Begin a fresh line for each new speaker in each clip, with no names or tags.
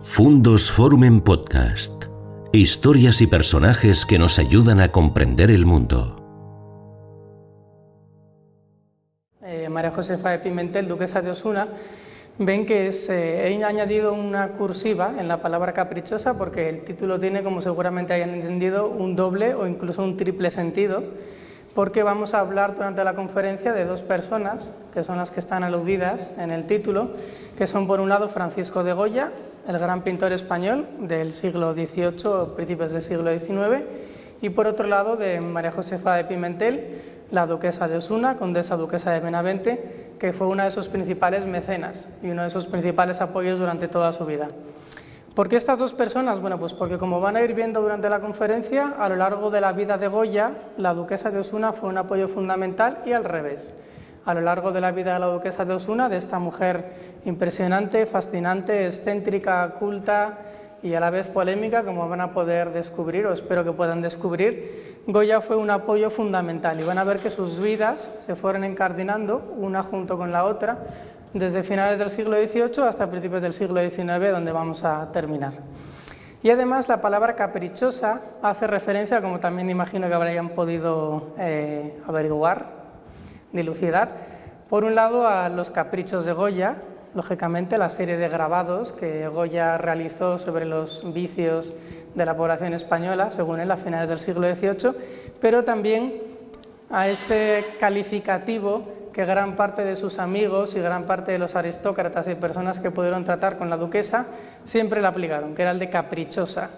Fundos Forum en Podcast. Historias y personajes que nos ayudan a comprender el mundo.
Eh, María Josefa de Pimentel, duquesa de Osuna, ven que es, eh, he añadido una cursiva en la palabra caprichosa porque el título tiene, como seguramente hayan entendido, un doble o incluso un triple sentido, porque vamos a hablar durante la conferencia de dos personas, que son las que están aludidas en el título, que son por un lado Francisco de Goya el gran pintor español del siglo XVIII o principios del siglo XIX, y por otro lado de María Josefa de Pimentel, la duquesa de Osuna, condesa duquesa de Benavente, que fue una de sus principales mecenas y uno de sus principales apoyos durante toda su vida. ¿Por qué estas dos personas? Bueno, pues porque como van a ir viendo durante la conferencia, a lo largo de la vida de Goya, la duquesa de Osuna fue un apoyo fundamental y al revés. A lo largo de la vida de la duquesa de Osuna, de esta mujer impresionante, fascinante, excéntrica, culta y a la vez polémica, como van a poder descubrir, o espero que puedan descubrir, Goya fue un apoyo fundamental y van a ver que sus vidas se fueron encardinando una junto con la otra desde finales del siglo XVIII hasta principios del siglo XIX, donde vamos a terminar. Y además la palabra caprichosa hace referencia, como también imagino que habrían podido eh, averiguar, dilucidar, por un lado a los caprichos de Goya, lógicamente, la serie de grabados que Goya realizó sobre los vicios de la población española, según él, a finales del siglo XVIII, pero también a ese calificativo que gran parte de sus amigos y gran parte de los aristócratas y personas que pudieron tratar con la duquesa siempre la aplicaron, que era el de caprichosa.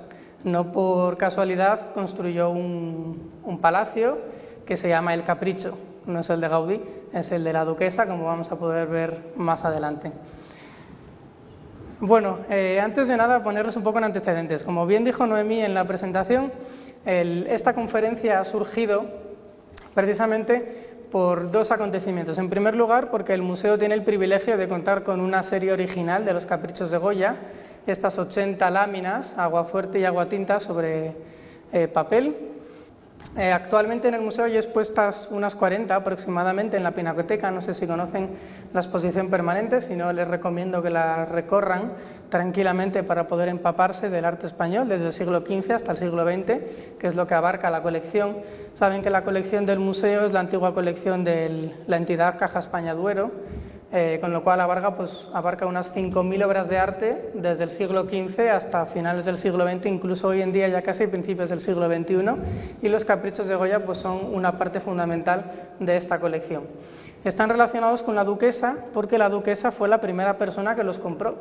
No por casualidad construyó un palacio que se llama El Capricho, no es el de Gaudí, es el de la duquesa, como vamos a poder ver más adelante. Bueno, eh, antes de nada ponerles un poco en antecedentes. Como bien dijo Noemí en la presentación, esta conferencia ha surgido precisamente por dos acontecimientos. En primer lugar, porque el museo tiene el privilegio de contar con una serie original de los caprichos de Goya, estas 80 láminas, agua fuerte y agua tinta sobre eh, papel, eh, actualmente en el museo hay expuestas unas 40 aproximadamente en la Pinacoteca. No sé si conocen la exposición permanente, si no les recomiendo que la recorran tranquilamente para poder empaparse del arte español desde el siglo XV hasta el siglo XX, que es lo que abarca la colección. Saben que la colección del museo es la antigua colección de la entidad Caja España Duero eh, con lo cual abarca, pues, abarca unas 5.000 obras de arte desde el siglo XV hasta finales del siglo XX, incluso hoy en día ya casi principios del siglo XXI, y los caprichos de Goya pues, son una parte fundamental de esta colección. Están relacionados con la duquesa porque la duquesa fue la primera persona que los compró.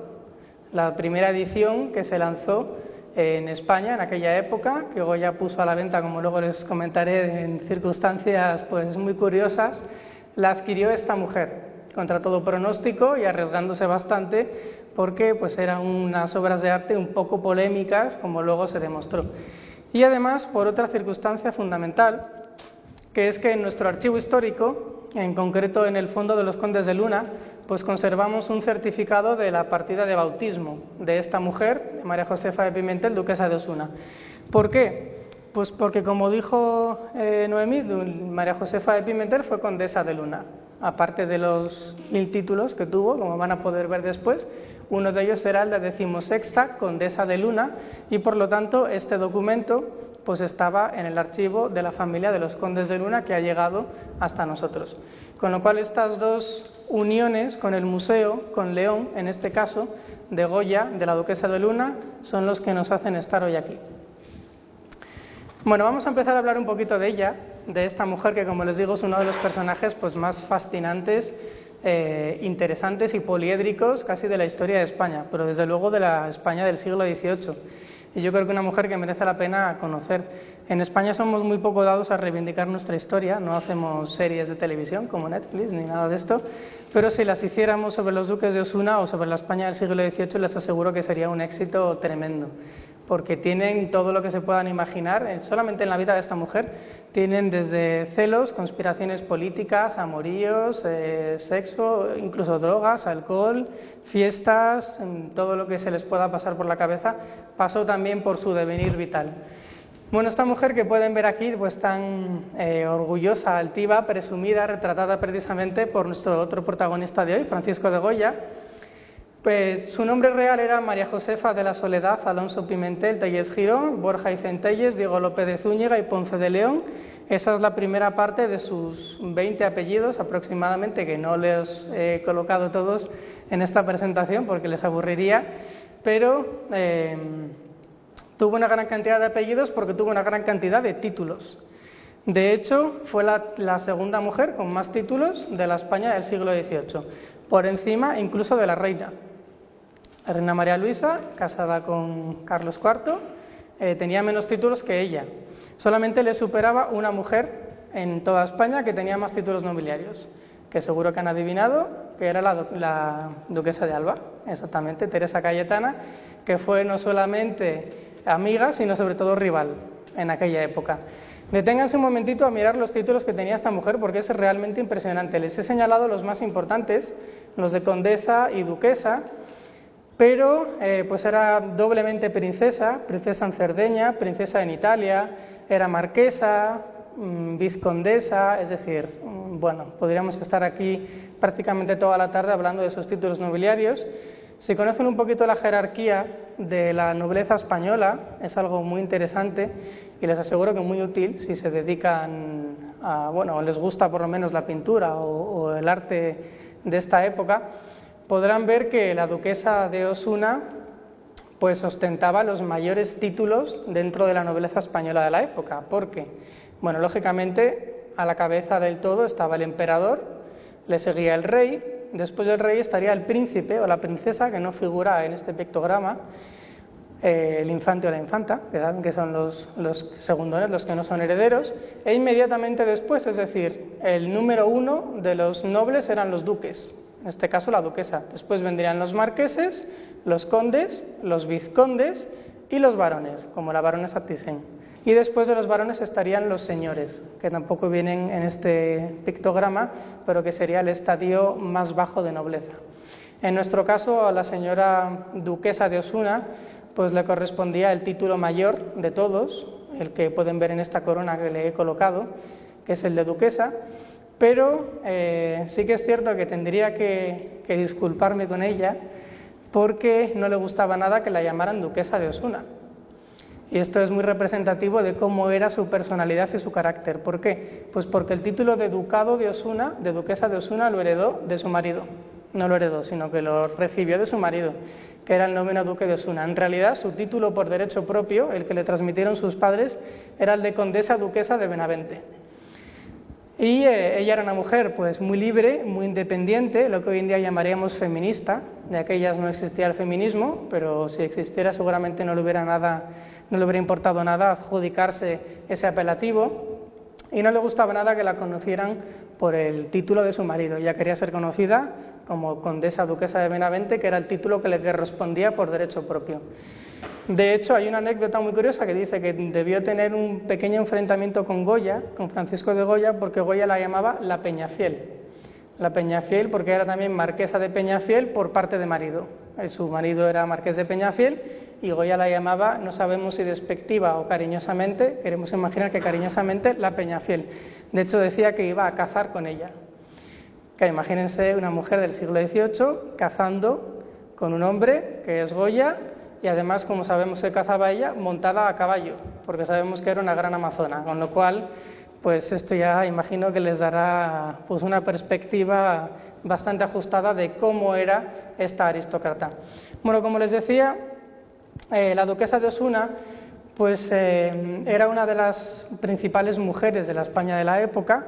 La primera edición que se lanzó en España en aquella época, que Goya puso a la venta, como luego les comentaré, en circunstancias pues, muy curiosas, la adquirió esta mujer, contra todo pronóstico y arriesgándose bastante porque pues eran unas obras de arte un poco polémicas, como luego se demostró. Y además por otra circunstancia fundamental, que es que en nuestro archivo histórico, en concreto en el Fondo de los Condes de Luna, pues conservamos un certificado de la partida de bautismo de esta mujer, María Josefa de Pimentel, duquesa de Osuna. ¿Por qué? Pues porque, como dijo eh, Noemí, María Josefa de Pimentel fue condesa de Luna aparte de los mil títulos que tuvo, como van a poder ver después, uno de ellos era el de decimosexta condesa de Luna y por lo tanto este documento pues estaba en el archivo de la familia de los condes de Luna que ha llegado hasta nosotros. Con lo cual estas dos uniones con el museo, con León en este caso, de Goya, de la duquesa de Luna, son los que nos hacen estar hoy aquí. Bueno, vamos a empezar a hablar un poquito de ella de esta mujer que, como les digo, es uno de los personajes pues, más fascinantes, eh, interesantes y poliédricos casi de la historia de España, pero desde luego de la España del siglo XVIII. Y yo creo que una mujer que merece la pena conocer. En España somos muy poco dados a reivindicar nuestra historia, no hacemos series de televisión como Netflix ni nada de esto, pero si las hiciéramos sobre los duques de Osuna o sobre la España del siglo XVIII, les aseguro que sería un éxito tremendo porque tienen todo lo que se puedan imaginar, eh, solamente en la vida de esta mujer, tienen desde celos, conspiraciones políticas, amoríos, eh, sexo, incluso drogas, alcohol, fiestas, todo lo que se les pueda pasar por la cabeza, pasó también por su devenir vital. Bueno, esta mujer que pueden ver aquí, pues tan eh, orgullosa, altiva, presumida, retratada precisamente por nuestro otro protagonista de hoy, Francisco de Goya, Pues su nombre real era María Josefa de la Soledad, Alonso Pimentel, Tellez Girón, Borja y Centelles, Diego López de Zúñiga y Ponce de León. Esa es la primera parte de sus 20 apellidos aproximadamente, que no les he colocado todos en esta presentación porque les aburriría, pero eh, tuvo una gran cantidad de apellidos porque tuvo una gran cantidad de títulos. De hecho, fue la, segunda mujer con más títulos de la España del siglo XVIII, por encima incluso de la reina. Reina María Luisa, casada con Carlos IV, eh, tenía menos títulos que ella. Solamente le superaba una mujer en toda España que tenía más títulos nobiliarios, que seguro que han adivinado, que era la, la duquesa de Alba, exactamente, Teresa Cayetana, que fue no solamente amiga, sino sobre todo rival en aquella época. Deténganse un momentito a mirar los títulos que tenía esta mujer porque es realmente impresionante. Les he señalado los más importantes, los de condesa y duquesa, pero eh, pues era doblemente princesa, princesa en Cerdeña, princesa en Italia, era marquesa, mm, vizcondesa, es decir, mm, bueno, podríamos estar aquí prácticamente toda la tarde hablando de esos títulos nobiliarios. Si conocen un poquito la jerarquía de la nobleza española, es algo muy interesante y les aseguro que muy útil si se dedican a, bueno, les gusta por lo menos la pintura o, el arte de esta época, podrán ver que la duquesa de Osuna pues ostentaba los mayores títulos dentro de la nobleza española de la época, porque, bueno, lógicamente a la cabeza del todo estaba el emperador, le seguía el rey, después del rey estaría el príncipe o la princesa, que no figura en este pictograma, eh, el infante o la infanta, que son los, los segundones, los que no son herederos, e inmediatamente después, es decir, el número uno de los nobles eran los duques, en este caso la duquesa. Después vendrían los marqueses, los condes, los vizcondes y los varones, como la baronesa Thyssen. Y después de los varones estarían los señores, que tampoco vienen en este pictograma, pero que sería el estadio más bajo de nobleza. En nuestro caso, a la señora duquesa de Osuna pues le correspondía el título mayor de todos, el que pueden ver en esta corona que le he colocado, que es el de duquesa, pero eh, sí que es cierto que tendría que, que disculparme con ella porque no le gustaba nada que la llamaran duquesa de Osuna. Y esto es muy representativo de cómo era su personalidad y su carácter. ¿Por qué? Pues porque el título de ducado de Osuna, de duquesa de Osuna, lo heredó de su marido. No lo heredó, sino que lo recibió de su marido que era el noveno duque de Osuna. En realidad, su título por derecho propio, el que le transmitieron sus padres, era el de condesa duquesa de Benavente. Y eh, ella era una mujer pues muy libre, muy independiente, lo que hoy en día llamaríamos feminista. De aquellas no existía el feminismo, pero si existiera seguramente no le hubiera nada, no le hubiera importado nada adjudicarse ese apelativo. Y no le gustaba nada que la conocieran por el título de su marido. Ella quería ser conocida como condesa duquesa de Benavente, que era el título que le correspondía por derecho propio. De hecho, hay una anécdota muy curiosa que dice que debió tener un pequeño enfrentamiento con Goya, con Francisco de Goya, porque Goya la llamaba la Peñafiel. La Peñafiel porque era también marquesa de Peñafiel por parte de marido. Eh, su marido era marqués de Peñafiel y Goya la llamaba, no sabemos si despectiva o cariñosamente, queremos imaginar que cariñosamente, la Peñafiel. De hecho, decía que iba a cazar con ella que imagínense una mujer del siglo XVIII cazando con un hombre que es Goya y además, como sabemos que cazaba ella, montada a caballo, porque sabemos que era una gran amazona, con lo cual, pues esto ya imagino que les dará pues una perspectiva bastante ajustada de cómo era esta aristócrata. Bueno, como les decía, eh, la duquesa de Osuna pues eh, era una de las principales mujeres de la España de la época,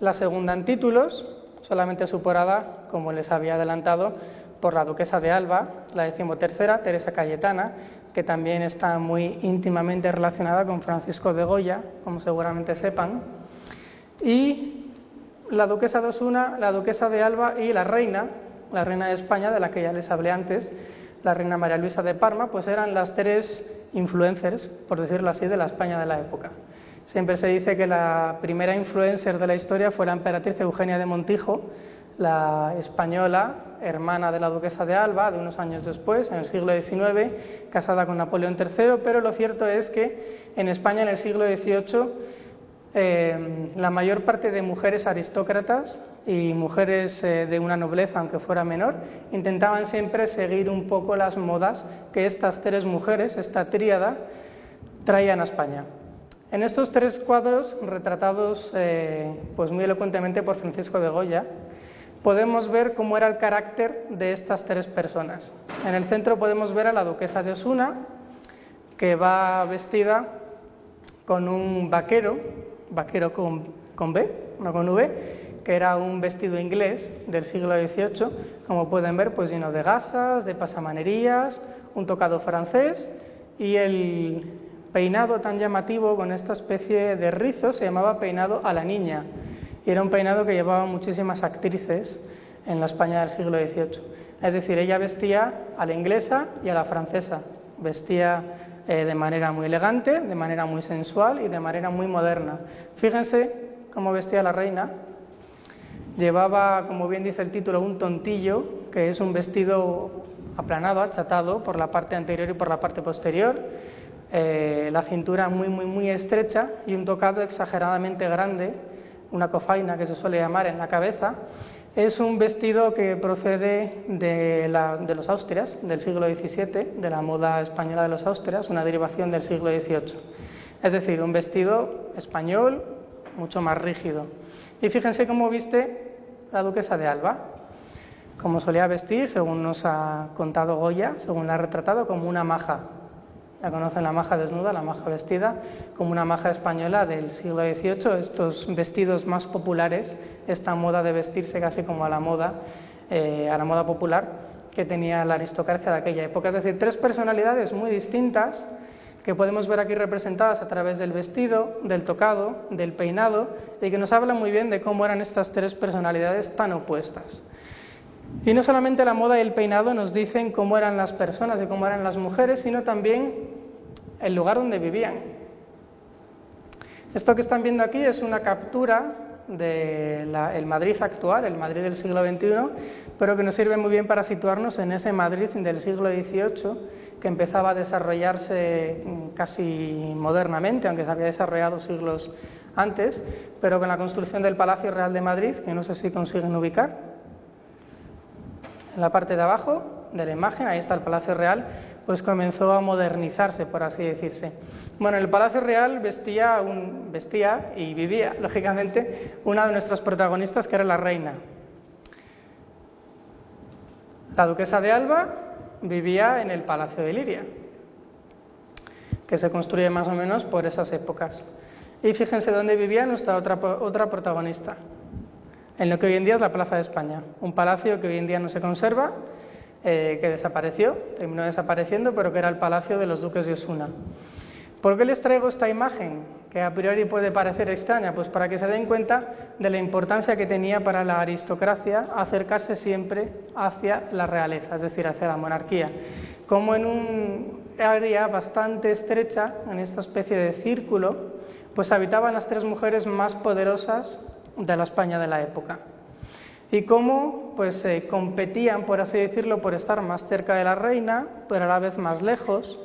la segunda en títulos, solamente superada, como les había adelantado, por la duquesa de Alba, la decimotercera, Teresa Cayetana, que también está muy íntimamente relacionada con Francisco de Goya, como seguramente sepan, y la duquesa de Osuna, la duquesa de Alba y la reina, la reina de España, de la que ya les hablé antes, la reina María Luisa de Parma, pues eran las tres influencers, por decirlo así, de la España de la época. Siempre se dice que la primera influencer de la historia fue la emperatriz Eugenia de Montijo, la española, hermana de la duquesa de Alba, de unos años después, en el siglo XIX, casada con Napoleón III, pero lo cierto es que en España en el siglo XVIII eh, la mayor parte de mujeres aristócratas y mujeres eh, de una nobleza, aunque fuera menor, intentaban siempre seguir un poco las modas que estas tres mujeres, esta tríada, traían a España. En estos tres cuadros, retratados eh, pues muy elocuentemente por Francisco de Goya, podemos ver cómo era el carácter de estas tres personas. En el centro podemos ver a la duquesa de Osuna, que va vestida con un vaquero, vaquero con, con B, no con V, que era un vestido inglés del siglo XVIII, como pueden ver, pues lleno de gasas, de pasamanerías, un tocado francés y el peinado tan llamativo con esta especie de rizo se llamaba peinado a la niña y era un peinado que llevaban muchísimas actrices en la España del siglo XVIII. Es decir, ella vestía a la inglesa y a la francesa, vestía eh, de manera muy elegante, de manera muy sensual y de manera muy moderna. Fíjense cómo vestía la reina, Llevaba, como bien dice el título, un tontillo, que es un vestido aplanado, achatado por la parte anterior y por la parte posterior, eh, la cintura muy, muy, muy estrecha y un tocado exageradamente grande, una cofaina que se suele llamar en la cabeza. Es un vestido que procede de, de los Austrias, del siglo XVII, de la moda española de los Austrias, una derivación del siglo XVIII. Es decir, un vestido español mucho más rígido. Y fíjense cómo viste la duquesa de Alba, como solía vestir, según nos ha contado Goya, según la ha retratado, como una maja. La conocen la maja desnuda, la maja vestida, como una maja española del siglo XVIII, estos vestidos más populares, esta moda de vestirse casi como a la moda, eh, a la moda popular que tenía la aristocracia de aquella época. Es decir, tres personalidades muy distintas que podemos ver aquí representadas a través del vestido, del tocado, del peinado, y que nos habla muy bien de cómo eran estas tres personalidades tan opuestas. Y no solamente la moda y el peinado nos dicen cómo eran las personas y cómo eran las mujeres, sino también el lugar donde vivían. Esto que están viendo aquí es una captura del Madrid actual, el Madrid del siglo XXI, pero que nos sirve muy bien para situarnos en ese Madrid del siglo XVIII que empezaba a desarrollarse casi modernamente, aunque se había desarrollado siglos antes, pero con la construcción del Palacio Real de Madrid, que no sé si consiguen ubicar, en la parte de abajo de la imagen, ahí está el Palacio Real, pues comenzó a modernizarse, por así decirse. Bueno, el Palacio Real vestía, un, y vivía, lógicamente, una de nuestras protagonistas, que era la reina. La duquesa de Alba vivía en el Palacio de Liria, que se construye más o menos por esas épocas. Y fíjense dónde vivía nuestra otra, otra protagonista, en lo que hoy en día es la Plaza de España, un palacio que hoy en día no se conserva, eh, que desapareció, terminó desapareciendo, pero que era el palacio de los duques de Osuna. ¿Por qué les traigo esta imagen? que a priori puede parecer extraña, pues para que se den cuenta de la importancia que tenía para la aristocracia acercarse siempre hacia la realeza, es decir, hacia la monarquía. Como en un área bastante estrecha, en esta especie de círculo, pues habitaban las tres mujeres más poderosas de la España de la época. Y cómo pues eh, competían, por así decirlo, por estar más cerca de la reina, pero a la vez más lejos,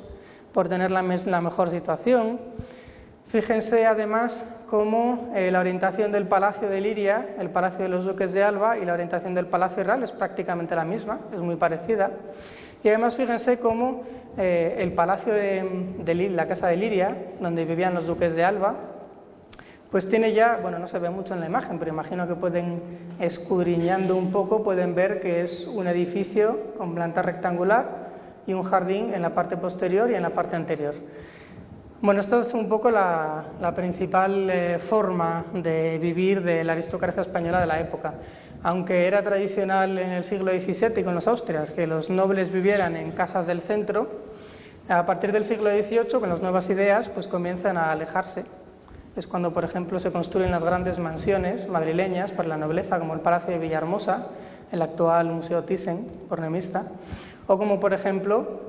por tener la, mejor situación, Fíjense además cómo eh, la orientación del Palacio de Liria, el Palacio de los Duques de Alba, y la orientación del Palacio Real es prácticamente la misma, es muy parecida. Y además fíjense cómo eh, el Palacio de, de, la Casa de Liria, donde vivían los Duques de Alba, pues tiene ya, bueno, no se ve mucho en la imagen, pero imagino que pueden, escudriñando un poco, pueden ver que es un edificio con planta rectangular y un jardín en la parte posterior y en la parte anterior. Bueno, esta es un poco la, principal eh, forma de vivir de la aristocracia española de la época. Aunque era tradicional en el siglo XVII con los austrias que los nobles vivieran en casas del centro, a partir del siglo XVIII, con las nuevas ideas, pues comienzan a alejarse. Es cuando, por ejemplo, se construyen las grandes mansiones madrileñas para la nobleza, como el Palacio de Villahermosa, el actual Museo Thyssen, pornemista, o como, por ejemplo,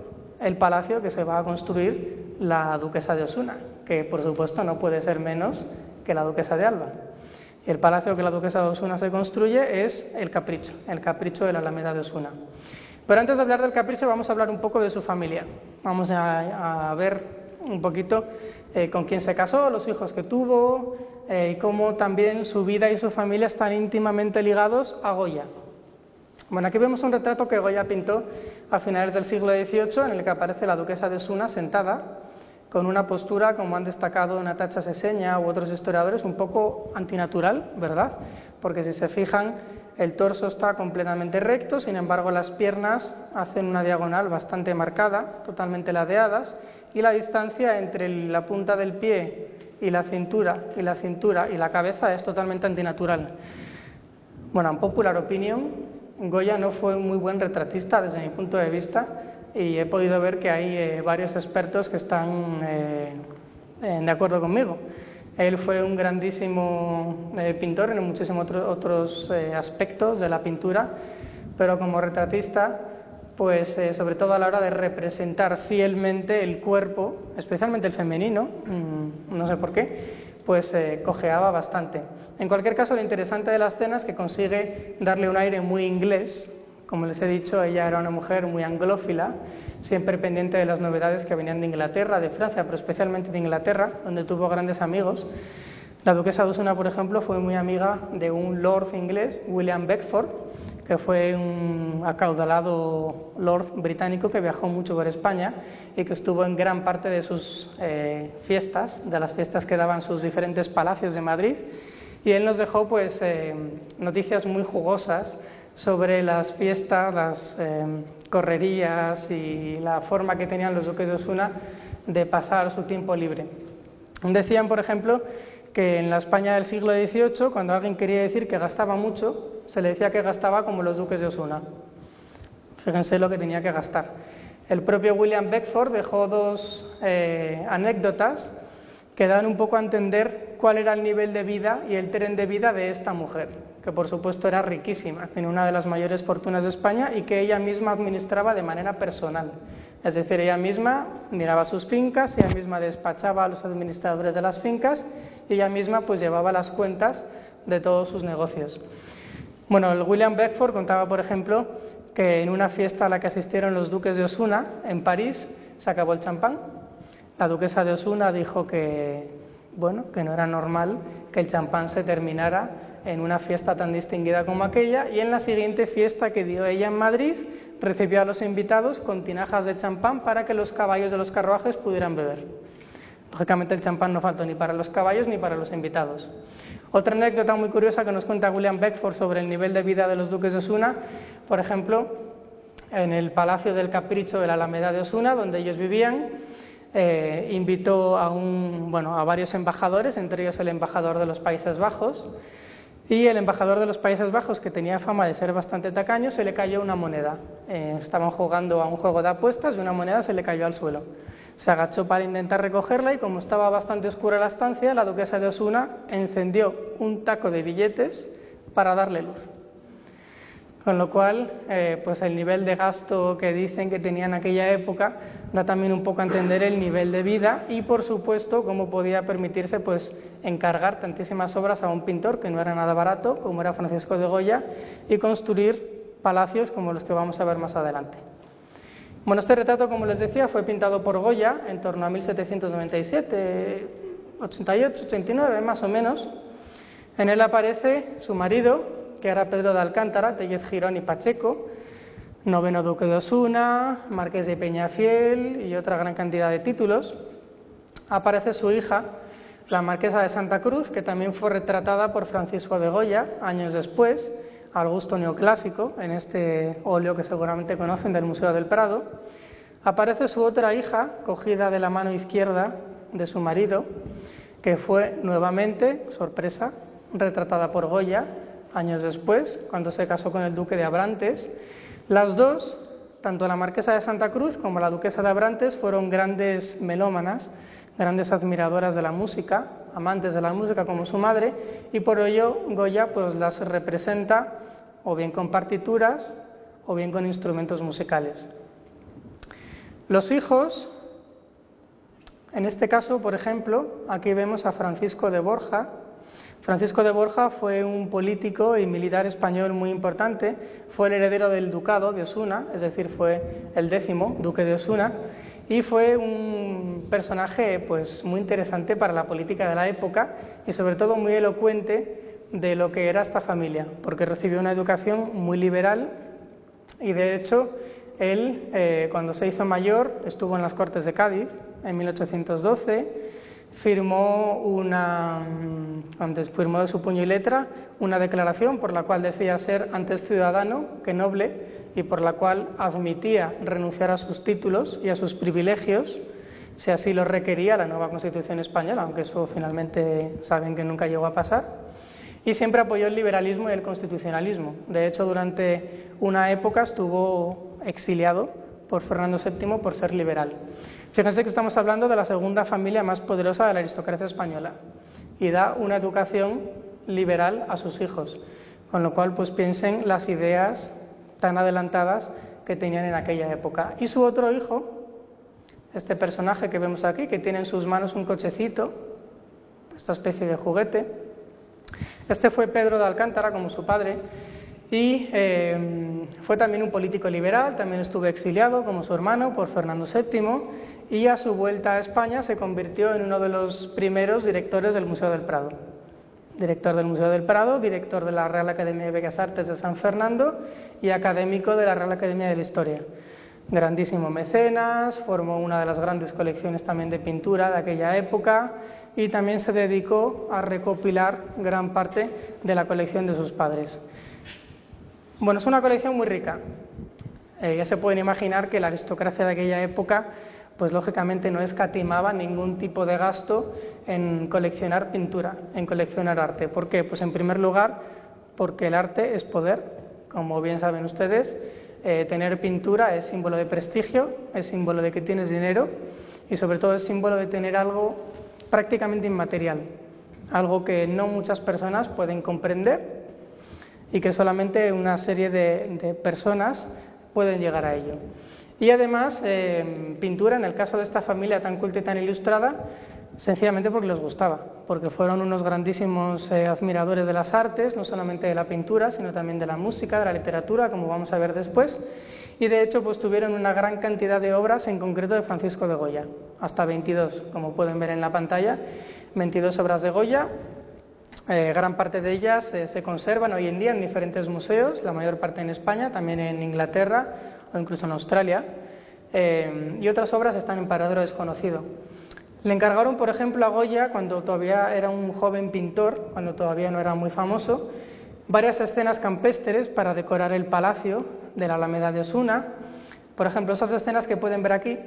el palacio que se va a construir la duquesa de Osuna, que por supuesto no puede ser menos que la duquesa de Alba. El palacio que la duquesa de Osuna se construye es el Capricho, el Capricho de la Alameda de Osuna. Pero antes de hablar del Capricho vamos a hablar un poco de su familia. Vamos a, ver un poquito eh, con quién se casó, los hijos que tuvo, eh, y cómo también su vida y su familia están íntimamente ligados a Goya. Bueno, aquí vemos un retrato que Goya pintó a finales del siglo XVIII en el que aparece la duquesa de Suna sentada con una postura, como han destacado Natacha Seseña u otros historiadores, un poco antinatural, ¿verdad? Porque si se fijan, el torso está completamente recto, sin embargo las piernas hacen una diagonal bastante marcada, totalmente ladeadas, y la distancia entre la punta del pie y la cintura y la cintura y la cabeza es totalmente antinatural. Bueno, en popular opinion, Goya no fue un muy buen retratista desde mi punto de vista y he podido ver que hay eh, varios expertos que están eh, de acuerdo conmigo. Él fue un grandísimo eh, pintor en muchísimos otros aspectos de la pintura, pero como retratista pues eh, sobre todo a la hora de representar fielmente el cuerpo, especialmente el femenino, mm, no sé por qué, pues eh, cojeaba bastante. En cualquier caso, lo interesante de la escena es que consigue darle un aire muy inglés. Como les he dicho, ella era una mujer muy anglófila, siempre pendiente de las novedades que venían de Inglaterra, de Francia, pero especialmente de Inglaterra, donde tuvo grandes amigos. La duquesa de por ejemplo, fue muy amiga de un lord inglés, William Beckford, que fue un acaudalado lord británico que viajó mucho por España y que estuvo en gran parte de sus eh, fiestas, de las fiestas que daban sus diferentes palacios de Madrid. Y él nos dejó pues eh, noticias muy jugosas sobre las fiestas, las eh, correrías y la forma que tenían los duques de Osuna de pasar su tiempo libre. Decían, por ejemplo, que en la España del siglo XVIII, cuando alguien quería decir que gastaba mucho, se le decía que gastaba como los duques de Osuna. Fíjense lo que tenía que gastar. El propio William Beckford dejó dos eh, anécdotas que dan un poco a entender cuál era el nivel de vida y el tren de vida de esta mujer, que por supuesto era riquísima, tenía una de las mayores fortunas de España y que ella misma administraba de manera personal. Es decir, ella misma miraba sus fincas, ella misma despachaba a los administradores de las fincas y ella misma pues llevaba las cuentas de todos sus negocios. Bueno, el William Beckford contaba, por ejemplo, que en una fiesta a la que asistieron los duques de Osuna, en París, se acabó el champán. La duquesa de Osuna dijo que, bueno, que no era normal que el champán se terminara en una fiesta tan distinguida como aquella y en la siguiente fiesta que dio ella en Madrid recibió a los invitados con tinajas de champán para que los caballos de los carruajes pudieran beber. Lógicamente el champán no faltó ni para los caballos ni para los invitados. Otra anécdota muy curiosa que nos cuenta William Beckford sobre el nivel de vida de los duques de Osuna, por ejemplo, en el Palacio del Capricho de la Alameda de Osuna, donde ellos vivían, eh, invitó a, un, bueno, a varios embajadores, entre ellos el embajador de los Países Bajos, y el embajador de los Países Bajos, que tenía fama de ser bastante tacaño, se le cayó una moneda. Eh, estaban jugando a un juego de apuestas y una moneda se le cayó al suelo. Se agachó para intentar recogerla y como estaba bastante oscura la estancia, la duquesa de Osuna encendió un taco de billetes para darle luz. Con lo cual, eh, pues el nivel de gasto que dicen que tenía en aquella época da también un poco a entender el nivel de vida y, por supuesto, cómo podía permitirse pues encargar tantísimas obras a un pintor que no era nada barato, como era Francisco de Goya, y construir palacios como los que vamos a ver más adelante. Bueno, este retrato, como les decía, fue pintado por Goya en torno a 1797, 88, 89 más o menos. En él aparece su marido, que era Pedro de Alcántara, Tellez Girón y Pacheco, noveno duque de Osuna, marqués de Peñafiel y otra gran cantidad de títulos. Aparece su hija, la marquesa de Santa Cruz, que también fue retratada por Francisco de Goya años después al gusto neoclásico, en este óleo que seguramente conocen del Museo del Prado, aparece su otra hija, cogida de la mano izquierda de su marido, que fue nuevamente, sorpresa, retratada por Goya años después, cuando se casó con el duque de Abrantes. Las dos, tanto la marquesa de Santa Cruz como la duquesa de Abrantes, fueron grandes melómanas, grandes admiradoras de la música, amantes de la música como su madre, y por ello Goya pues las representa o bien con partituras o bien con instrumentos musicales. Los hijos, en este caso, por ejemplo, aquí vemos a Francisco de Borja. Francisco de Borja fue un político y militar español muy importante, fue el heredero del ducado de Osuna, es decir, fue el décimo duque de Osuna, y fue un personaje pues muy interesante para la política de la época y sobre todo muy elocuente de lo que era esta familia, porque recibió una educación muy liberal y de hecho él eh, cuando se hizo mayor estuvo en las Cortes de Cádiz en 1812 firmó una, antes firmó de su puño y letra una declaración por la cual decía ser antes ciudadano que noble y por la cual admitía renunciar a sus títulos y a sus privilegios si así lo requería la nueva Constitución española, aunque eso finalmente saben que nunca llegó a pasar. Y siempre apoyó el liberalismo y el constitucionalismo. De hecho, durante una época estuvo exiliado por Fernando VII por ser liberal. Fíjense que estamos hablando de la segunda familia más poderosa de la aristocracia española y da una educación liberal a sus hijos, con lo cual pues piensen las ideas tan adelantadas que tenían en aquella época. Y su otro hijo, este personaje que vemos aquí, que tiene en sus manos un cochecito, esta especie de juguete, este fue Pedro de Alcántara, como su padre, y eh, fue también un político liberal, también estuvo exiliado, como su hermano, por Fernando VII, y a su vuelta a España se convirtió en uno de los primeros directores del Museo del Prado director del Museo del Prado, director de la Real Academia de Bellas Artes de San Fernando y académico de la Real Academia de la Historia. Grandísimo mecenas, formó una de las grandes colecciones también de pintura de aquella época y también se dedicó a recopilar gran parte de la colección de sus padres. Bueno, es una colección muy rica. Eh, ya se pueden imaginar que la aristocracia de aquella época pues lógicamente no escatimaba ningún tipo de gasto en coleccionar pintura, en coleccionar arte. ¿Por qué? Pues en primer lugar, porque el arte es poder. Como bien saben ustedes, eh, tener pintura es símbolo de prestigio, es símbolo de que tienes dinero y sobre todo es símbolo de tener algo prácticamente inmaterial, algo que no muchas personas pueden comprender y que solamente una serie de personas pueden llegar a ello. Y además, eh, pintura, en el caso de esta familia tan culta y tan ilustrada, sencillamente porque les gustaba, porque fueron unos grandísimos eh, admiradores de las artes, no solamente de la pintura, sino también de la música, de la literatura, como vamos a ver después. Y de hecho, pues tuvieron una gran cantidad de obras, en concreto de Francisco de Goya, hasta 22, como pueden ver en la pantalla, 22 obras de Goya. Eh, gran parte de ellas se conservan hoy en día en diferentes museos, la mayor parte en España, también en Inglaterra, o incluso en Australia, eh, y otras obras están en paradero desconocido. Le encargaron, por ejemplo, a Goya, cuando todavía era un joven pintor, cuando todavía no era muy famoso, varias escenas campestres para decorar el palacio de la Alameda de Osuna. Por ejemplo, esas escenas que pueden ver aquí,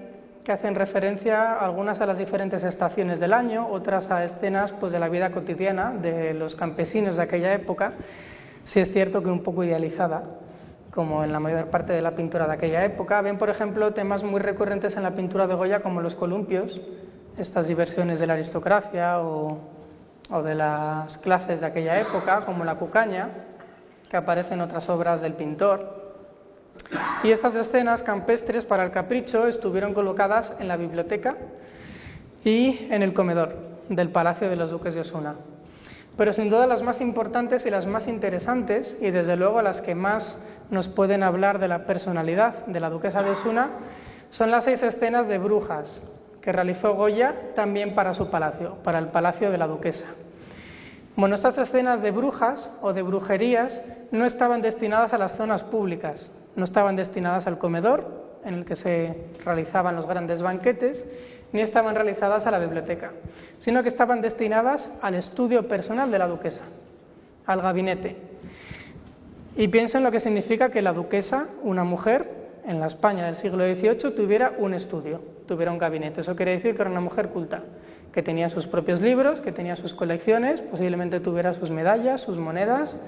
que hacen referencia algunas a las diferentes estaciones del año, otras a escenas pues, de la vida cotidiana de los campesinos de aquella época, si es cierto que un poco idealizada como en la mayor parte de la pintura de aquella época. Ven, por ejemplo, temas muy recurrentes en la pintura de Goya como los columpios, estas diversiones de la aristocracia o, de las clases de aquella época, como la cucaña, que aparece en otras obras del pintor. Y estas escenas campestres para el capricho estuvieron colocadas en la biblioteca y en el comedor del Palacio de los Duques de Osuna. Pero sin duda las más importantes y las más interesantes, y desde luego las que más nos pueden hablar de la personalidad de la duquesa de Osuna son las seis escenas de brujas que realizó Goya también para su palacio, para el palacio de la duquesa. Bueno, estas escenas de brujas o de brujerías no estaban destinadas a las zonas públicas, no estaban destinadas al comedor en el que se realizaban los grandes banquetes, ni estaban realizadas a la biblioteca, sino que estaban destinadas al estudio personal de la duquesa, al gabinete, y piensen lo que significa que la duquesa, una mujer, en la España del siglo XVIII, tuviera un estudio, tuviera un gabinete. Eso quiere decir que era una mujer culta, que tenía sus propios libros, que tenía sus colecciones, posiblemente tuviera sus medallas, sus monedas,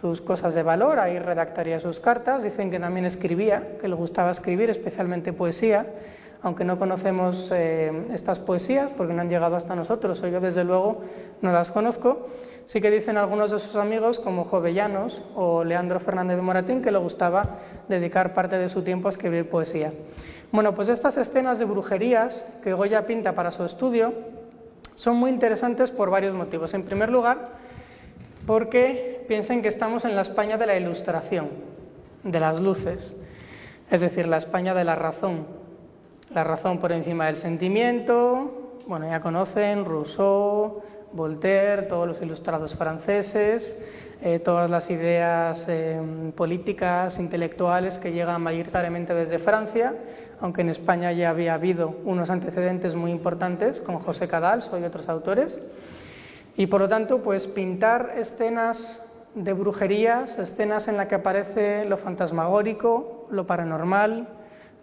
sus cosas de valor, ahí redactaría sus cartas. Dicen que también escribía, que le gustaba escribir, especialmente poesía, aunque no conocemos eh, estas poesías porque no han llegado hasta nosotros, o yo desde luego no las conozco. Sí que dicen algunos de sus amigos, como Jovellanos o Leandro Fernández de Moratín, que le gustaba dedicar parte de su tiempo a escribir poesía. Bueno, pues estas escenas de brujerías que Goya pinta para su estudio son muy interesantes por varios motivos. En primer lugar, porque piensen que estamos en la España de la ilustración, de las luces, es decir, la España de la razón, La razón por encima del sentimiento, bueno, ya conocen Rousseau, Voltaire, todos los ilustrados franceses, eh, todas las ideas eh, políticas, intelectuales que llegan mayoritariamente desde Francia, aunque en España ya había habido unos antecedentes muy importantes, como José Cadalso y otros autores. Y por lo tanto, pues pintar escenas de brujerías, escenas en las que aparece lo fantasmagórico, lo paranormal,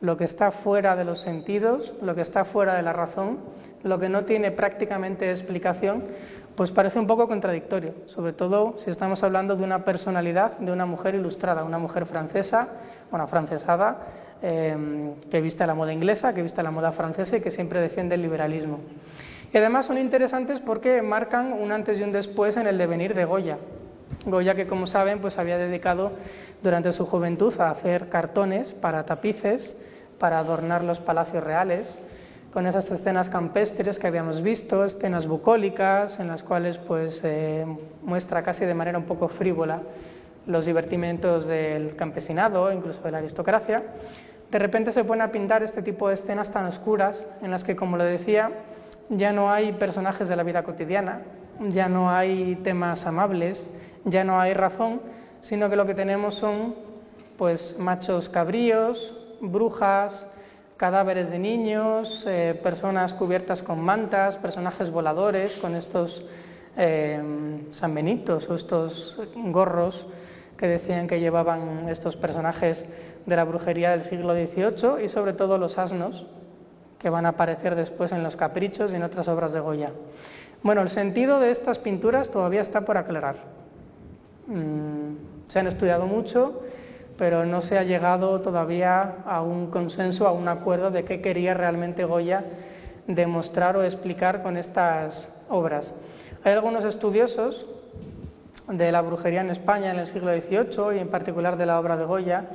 lo que está fuera de los sentidos, lo que está fuera de la razón, lo que no tiene prácticamente explicación, pues parece un poco contradictorio, sobre todo si estamos hablando de una personalidad de una mujer ilustrada, una mujer francesa, una francesada, eh, que viste la moda inglesa, que viste la moda francesa y que siempre defiende el liberalismo. Y además son interesantes porque marcan un antes y un después en el devenir de Goya. Goya, que como saben, pues había dedicado durante su juventud a hacer cartones para tapices, para adornar los palacios reales, con esas escenas campestres que habíamos visto, escenas bucólicas, en las cuales pues eh, muestra casi de manera un poco frívola los divertimentos del campesinado, incluso de la aristocracia. De repente se pone a pintar este tipo de escenas tan oscuras, en las que, como lo decía, ya no hay personajes de la vida cotidiana, ya no hay temas amables, ya no hay razón, sino que lo que tenemos son pues machos cabríos, brujas, cadáveres de niños, eh, personas cubiertas con mantas, personajes voladores con estos eh, sanbenitos o estos gorros que decían que llevaban estos personajes de la brujería del siglo XVIII y sobre todo los asnos que van a aparecer después en los caprichos y en otras obras de Goya. Bueno, el sentido de estas pinturas todavía está por aclarar. Mm, se han estudiado mucho, pero no se ha llegado todavía a un consenso, a un acuerdo de qué quería realmente Goya demostrar o explicar con estas obras. Hay algunos estudiosos de la brujería en España en el siglo XVIII y en particular de la obra de Goya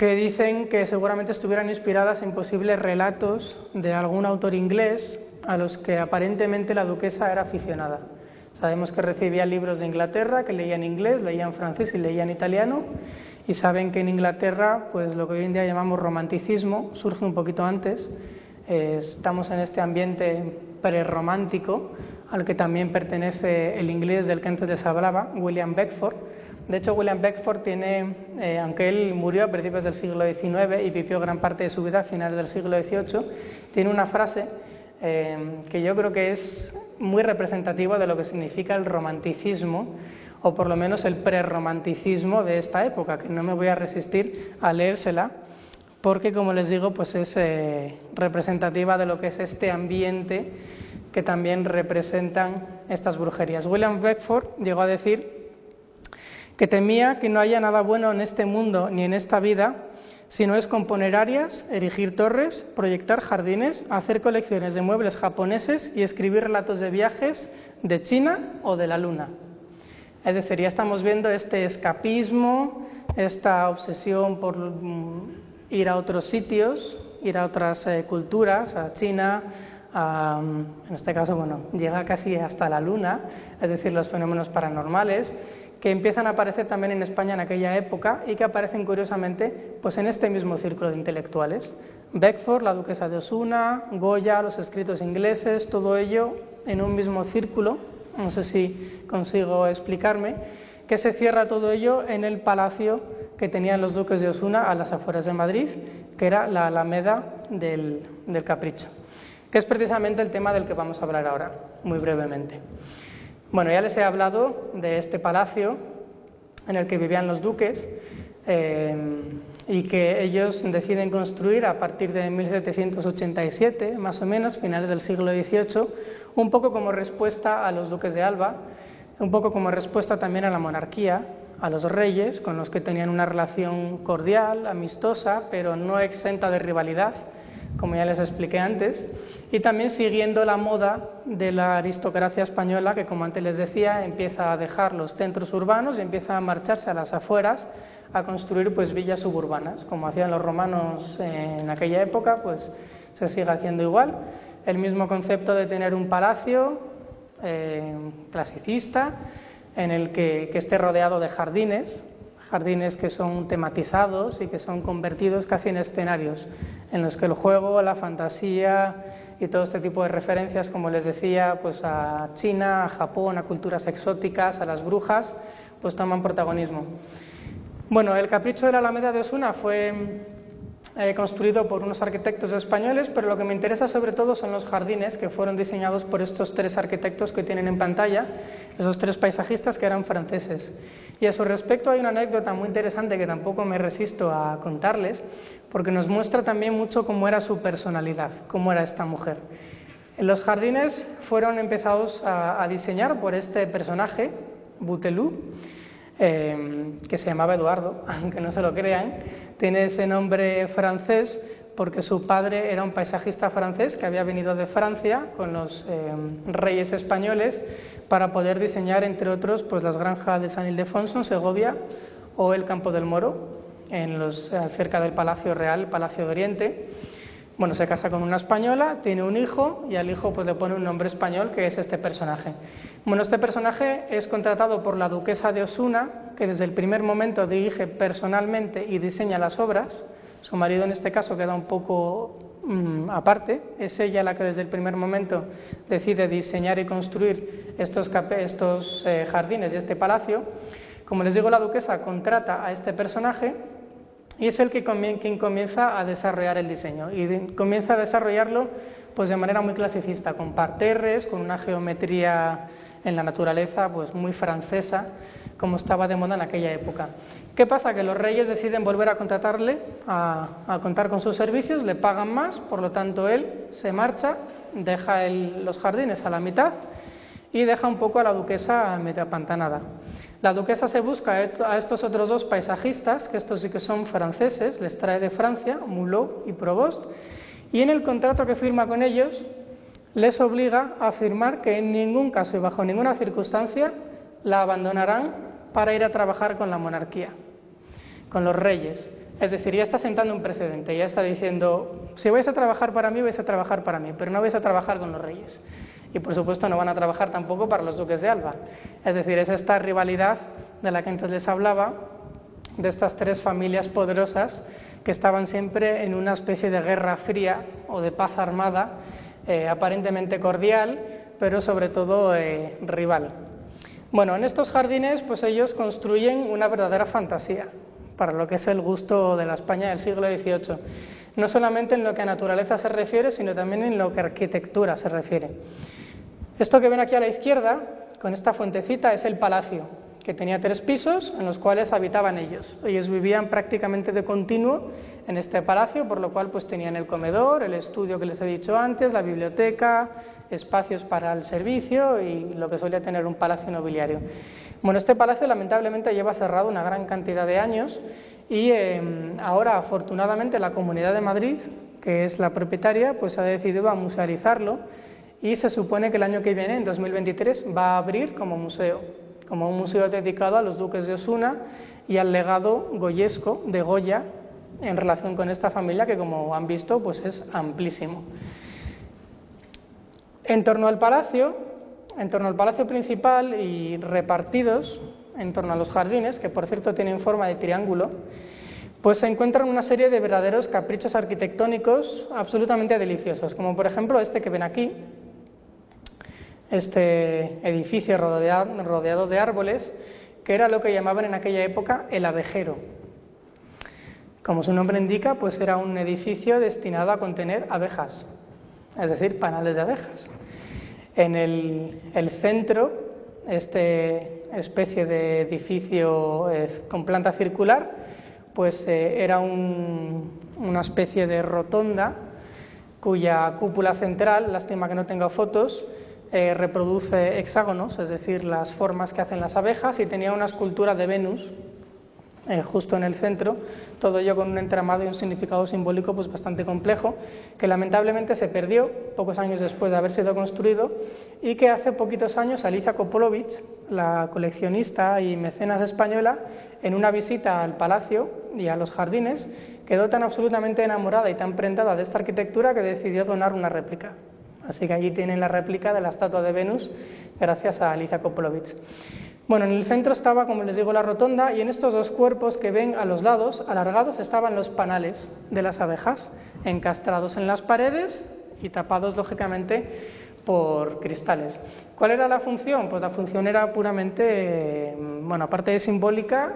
que dicen que seguramente estuvieran inspiradas en posibles relatos de algún autor inglés a los que aparentemente la duquesa era aficionada. Sabemos que recibía libros de Inglaterra, que leía en inglés, leía en francés y leía en italiano, y saben que en Inglaterra, pues lo que hoy en día llamamos romanticismo surge un poquito antes. Eh, estamos en este ambiente prerromántico al que también pertenece el inglés del que antes les hablaba, William Beckford. De hecho, William Beckford tiene, eh, aunque él murió a principios del siglo XIX y vivió gran parte de su vida a finales del siglo XVIII, tiene una frase eh, que yo creo que es muy representativa de lo que significa el romanticismo o por lo menos el prerromanticismo de esta época, que no me voy a resistir a leérsela, porque como les digo, pues es eh, representativa de lo que es este ambiente que también representan estas brujerías. William Beckford llegó a decir que temía que no haya nada bueno en este mundo ni en esta vida si no es componer áreas, erigir torres, proyectar jardines, hacer colecciones de muebles japoneses y escribir relatos de viajes de China o de la Luna. Es decir, ya estamos viendo este escapismo, esta obsesión por mm, ir a otros sitios, ir a otras eh, culturas, a China, mm, en este caso, bueno, llega casi hasta la Luna, es decir, los fenómenos paranormales, que empiezan a aparecer también en España en aquella época y que aparecen curiosamente pues en este mismo círculo de intelectuales. Beckford, la duquesa de Osuna, Goya, los escritos ingleses, todo ello en un mismo círculo no sé si consigo explicarme, que se cierra todo ello en el palacio que tenían los duques de Osuna a las afueras de Madrid, que era la Alameda del, del Capricho, que es precisamente el tema del que vamos a hablar ahora, muy brevemente. Bueno, ya les he hablado de este palacio en el que vivían los duques eh, y que ellos deciden construir a partir de 1787, más o menos, finales del siglo XVIII, un poco como respuesta a los duques de Alba, un poco como respuesta también a la monarquía, a los reyes, con los que tenían una relación cordial, amistosa, pero no exenta de rivalidad, como ya les expliqué antes, y también siguiendo la moda de la aristocracia española, que como antes les decía, empieza a dejar los centros urbanos y empieza a marcharse a las afueras a construir pues villas suburbanas, como hacían los romanos en aquella época, pues se sigue haciendo igual. El mismo concepto de tener un palacio eh, clasicista en el que, esté rodeado de jardines, jardines que son tematizados y que son convertidos casi en escenarios en los que el juego, la fantasía y todo este tipo de referencias, como les decía, pues a China, a Japón, a culturas exóticas, a las brujas, pues toman protagonismo. Bueno, el Capricho de la Alameda de Osuna fue eh, construido por unos arquitectos españoles, pero lo que me interesa sobre todo son los jardines que fueron diseñados por estos tres arquitectos que tienen en pantalla, esos tres paisajistas que eran franceses. Y a su respecto hay una anécdota muy interesante que tampoco me resisto a contarles, porque nos muestra también mucho cómo era su personalidad, cómo era esta mujer. Los jardines fueron empezados a, diseñar por este personaje, Bouteloup, eh, que se llamaba Eduardo, aunque no se lo crean, tiene ese nombre francés porque su padre era un paisajista francés que había venido de Francia con los eh, reyes españoles para poder diseñar, entre otros, pues las granjas de San Ildefonso en Segovia o el Campo del Moro, en los, eh, cerca del Palacio Real, Palacio de Oriente. Bueno, se casa con una española, tiene un hijo y al hijo pues le pone un nombre español que es este personaje. Bueno, este personaje es contratado por la duquesa de Osuna, que desde el primer momento dirige personalmente y diseña las obras. Su marido en este caso queda un poco mm, aparte. Es ella la que desde el primer momento decide diseñar y construir estos, eh, jardines y este palacio. Como les digo, la duquesa contrata a este personaje y es el quien comienza a desarrollar el diseño y comienza a desarrollarlo pues de manera muy clasicista, con parterres, con una geometría en la naturaleza pues muy francesa, como estaba de moda en aquella época. ¿Qué pasa? Que los reyes deciden volver a contratarle, a, contar con sus servicios, le pagan más, por lo tanto él se marcha, deja los jardines a la mitad y deja un poco a la duquesa media pantanada. La duquesa se busca a estos otros dos paisajistas, que estos sí que son franceses, les trae de Francia, Mulot y Provost, y en el contrato que firma con ellos les obliga a afirmar que en ningún caso y bajo ninguna circunstancia la abandonarán para ir a trabajar con la monarquía, con los reyes. Es decir, ya está sentando un precedente, ya está diciendo, si vais a trabajar para mí, vais a trabajar para mí, pero no vais a trabajar con los reyes y por supuesto no van a trabajar tampoco para los duques de Alba. Es decir, es esta rivalidad de la que antes les hablaba, de estas tres familias poderosas que estaban siempre en una especie de guerra fría o de paz armada, eh, aparentemente cordial, pero sobre todo eh, rival. Bueno, en estos jardines, pues ellos construyen una verdadera fantasía para lo que es el gusto de la España del siglo XVIII. No solamente en lo que a naturaleza se refiere, sino también en lo que a arquitectura se refiere. Esto que ven aquí a la izquierda, con esta fuentecita, es el palacio, que tenía tres pisos en los cuales habitaban ellos. Ellos vivían prácticamente de continuo en este palacio, por lo cual pues tenían el comedor, el estudio que les he dicho antes, la biblioteca, espacios para el servicio y lo que solía tener un palacio nobiliario. Bueno, este palacio lamentablemente lleva cerrado una gran cantidad de años y em, ahora afortunadamente la Comunidad de Madrid, que es la propietaria, pues ha decidido a musealizarlo y se supone que el año que viene, en 2023, va a abrir como museo, como un museo dedicado a los duques de Osuna y al legado goyesco de Goya en relación con esta familia que, como han visto, pues es amplísimo. En torno al palacio, en torno al palacio principal y repartidos en torno a los jardines, que por cierto tienen forma de triángulo, pues se encuentran una serie de verdaderos caprichos arquitectónicos absolutamente deliciosos, como por ejemplo este que ven aquí, este edificio rodeado, de árboles, que era lo que llamaban en aquella época el abejero. Como su nombre indica, pues era un edificio destinado a contener abejas, es decir, panales de abejas. En el, centro, este especie de edificio eh, con planta circular, pues eh, era una especie de rotonda cuya cúpula central, lástima que no tenga fotos, eh, reproduce hexágonos, es decir, las formas que hacen las abejas, y tenía una escultura de Venus eh, justo en el centro, todo ello con un entramado y un significado simbólico pues bastante complejo, que lamentablemente se perdió pocos años después de haber sido construido y que hace poquitos años Alicia Kopolovich, la coleccionista y mecenas española, en una visita al palacio y a los jardines, quedó tan absolutamente enamorada y tan prendada de esta arquitectura que decidió donar una réplica. Así que allí tienen la réplica de la estatua de Venus gracias a Alicia Kopolovich. Bueno, en el centro estaba, como les digo, la rotonda y en estos dos cuerpos que ven a los lados, alargados, estaban los panales de las abejas. encastrados en las paredes y tapados, lógicamente, por cristales. ¿Cuál era la función? Pues la función era puramente, bueno, aparte de simbólica,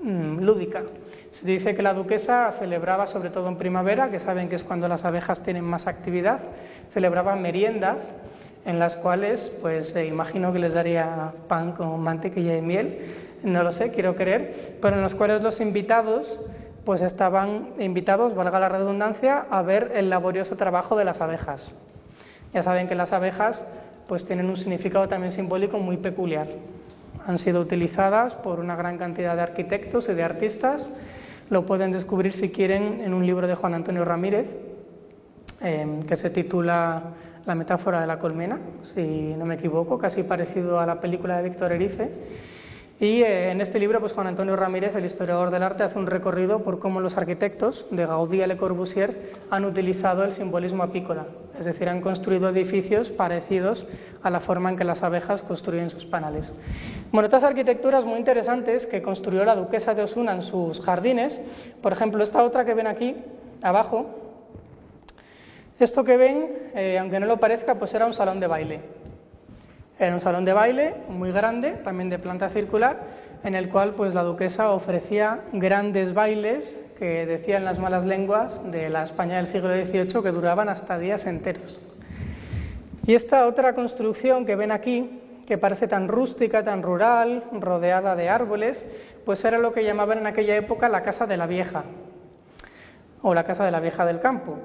mm, lúdica. Se dice que la duquesa celebraba, sobre todo en primavera, que saben que es cuando las abejas tienen más actividad, celebraba meriendas en las cuales, pues eh, imagino que les daría pan con mantequilla y miel, no lo sé, quiero creer, pero en las cuales los invitados, pues estaban invitados, valga la redundancia, a ver el laborioso trabajo de las abejas. Ya saben que las abejas, pues tienen un significado también simbólico muy peculiar. Han sido utilizadas por una gran cantidad de arquitectos y de artistas. Lo pueden descubrir si quieren en un libro de Juan Antonio Ramírez, eh, que se titula la metáfora de la colmena, si no me equivoco, casi parecido a la película de Víctor Erice. Y eh, en este libro, pues Juan Antonio Ramírez, el historiador del arte, hace un recorrido por cómo los arquitectos de Gaudí y Le Corbusier han utilizado el simbolismo apícola, es decir, han construido edificios parecidos a la forma en que las abejas construyen sus panales. Bueno, otras arquitecturas muy interesantes que construyó la duquesa de Osuna en sus jardines, por ejemplo, esta otra que ven aquí abajo, esto que ven, eh, aunque no lo parezca, pues era un salón de baile. Era un salón de baile muy grande, también de planta circular, en el cual pues la duquesa ofrecía grandes bailes que decían las malas lenguas de la España del siglo XVIII que duraban hasta días enteros. Y esta otra construcción que ven aquí, que parece tan rústica, tan rural, rodeada de árboles, pues era lo que llamaban en aquella época la casa de la vieja o la casa de la vieja del campo.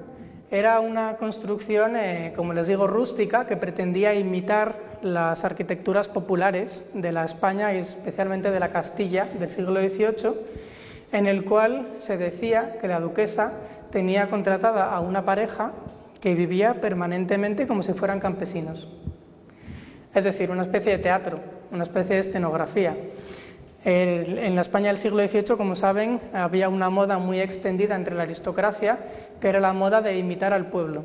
Era una construcción, eh, como les digo, rústica, que pretendía imitar las arquitecturas populares de la España y especialmente de la Castilla del siglo XVIII, en el cual se decía que la duquesa tenía contratada a una pareja que vivía permanentemente como si fueran campesinos. Es decir, una especie de teatro, una especie de escenografía. en la España del siglo XVIII, como saben, había una moda muy extendida entre la aristocracia que era la moda de imitar al pueblo,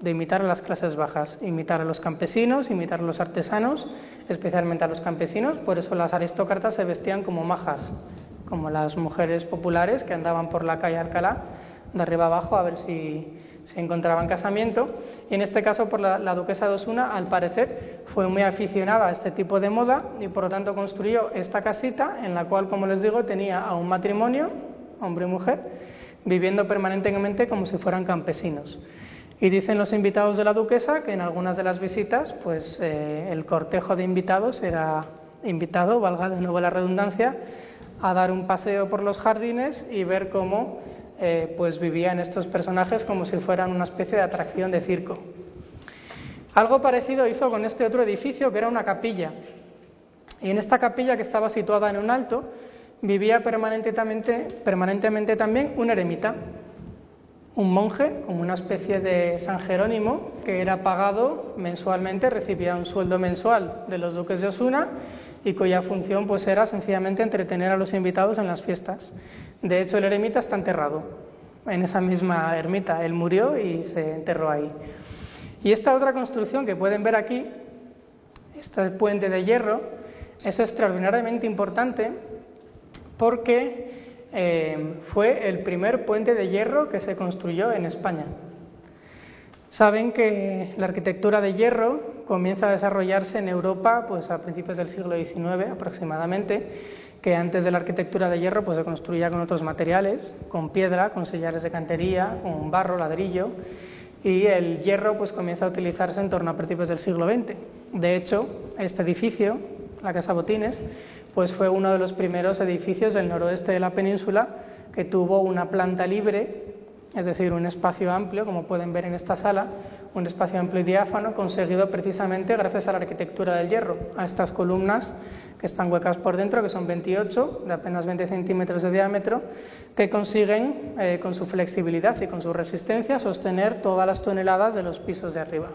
de imitar a las clases bajas, imitar a los campesinos, imitar a los artesanos, especialmente a los campesinos, por eso las aristócratas se vestían como majas, como las mujeres populares que andaban por la calle Alcalá, de arriba abajo, a ver si, se encontraban casamiento. Y en este caso, por la, la, duquesa de Osuna, al parecer, fue muy aficionada a este tipo de moda y por lo tanto construyó esta casita en la cual, como les digo, tenía a un matrimonio, hombre y mujer, viviendo permanentemente como si fueran campesinos. Y dicen los invitados de la duquesa que en algunas de las visitas, pues eh, el cortejo de invitados era invitado, valga de nuevo la redundancia, a dar un paseo por los jardines y ver cómo eh, pues vivían estos personajes como si fueran una especie de atracción de circo. Algo parecido hizo con este otro edificio que era una capilla. Y en esta capilla que estaba situada en un alto, vivía permanentemente, permanentemente también un eremita, un monje, como una especie de San Jerónimo, que era pagado mensualmente, recibía un sueldo mensual de los duques de Osuna y cuya función pues era sencillamente entretener a los invitados en las fiestas. De hecho, el eremita está enterrado en esa misma ermita. Él murió y se enterró ahí. Y esta otra construcción que pueden ver aquí, este puente de hierro, es extraordinariamente importante porque eh, fue el primer puente de hierro que se construyó en España. Saben que la arquitectura de hierro comienza a desarrollarse en Europa pues, a principios del siglo XIX aproximadamente, que antes de la arquitectura de hierro pues, se construía con otros materiales, con piedra, con sillares de cantería, con barro, ladrillo, y el hierro pues, comienza a utilizarse en torno a principios del siglo XX. De hecho, este edificio, la Casa Botines, pues fue uno de los primeros edificios del noroeste de la península que tuvo una planta libre, es decir, un espacio amplio, como pueden ver en esta sala, un espacio amplio y diáfano conseguido precisamente gracias a la arquitectura del hierro, a estas columnas que están huecas por dentro, que son 28, de apenas 20 centímetros de diámetro, que consiguen, eh, con su flexibilidad y con su resistencia, sostener todas las toneladas de los pisos de arriba.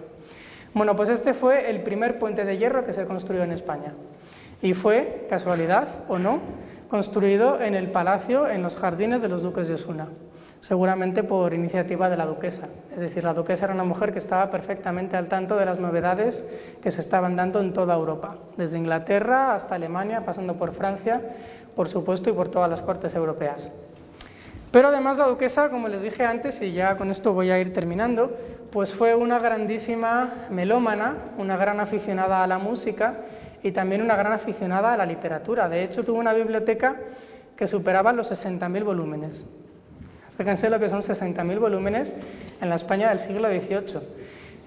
Bueno, pues este fue el primer puente de hierro que se construyó en España y fue, casualidad o no, construido en el palacio, en los jardines de los duques de Osuna, seguramente por iniciativa de la duquesa. Es decir, la duquesa era una mujer que estaba perfectamente al tanto de las novedades que se estaban dando en toda Europa, desde Inglaterra hasta Alemania, pasando por Francia, por supuesto, y por todas las cortes europeas. Pero además la duquesa, como les dije antes, y ya con esto voy a ir terminando, pues fue una grandísima melómana, una gran aficionada a la música y también una gran aficionada a la literatura. De hecho, tuvo una biblioteca que superaba los 60.000 volúmenes. Fíjense lo que son 60.000 volúmenes en la España del siglo XVIII.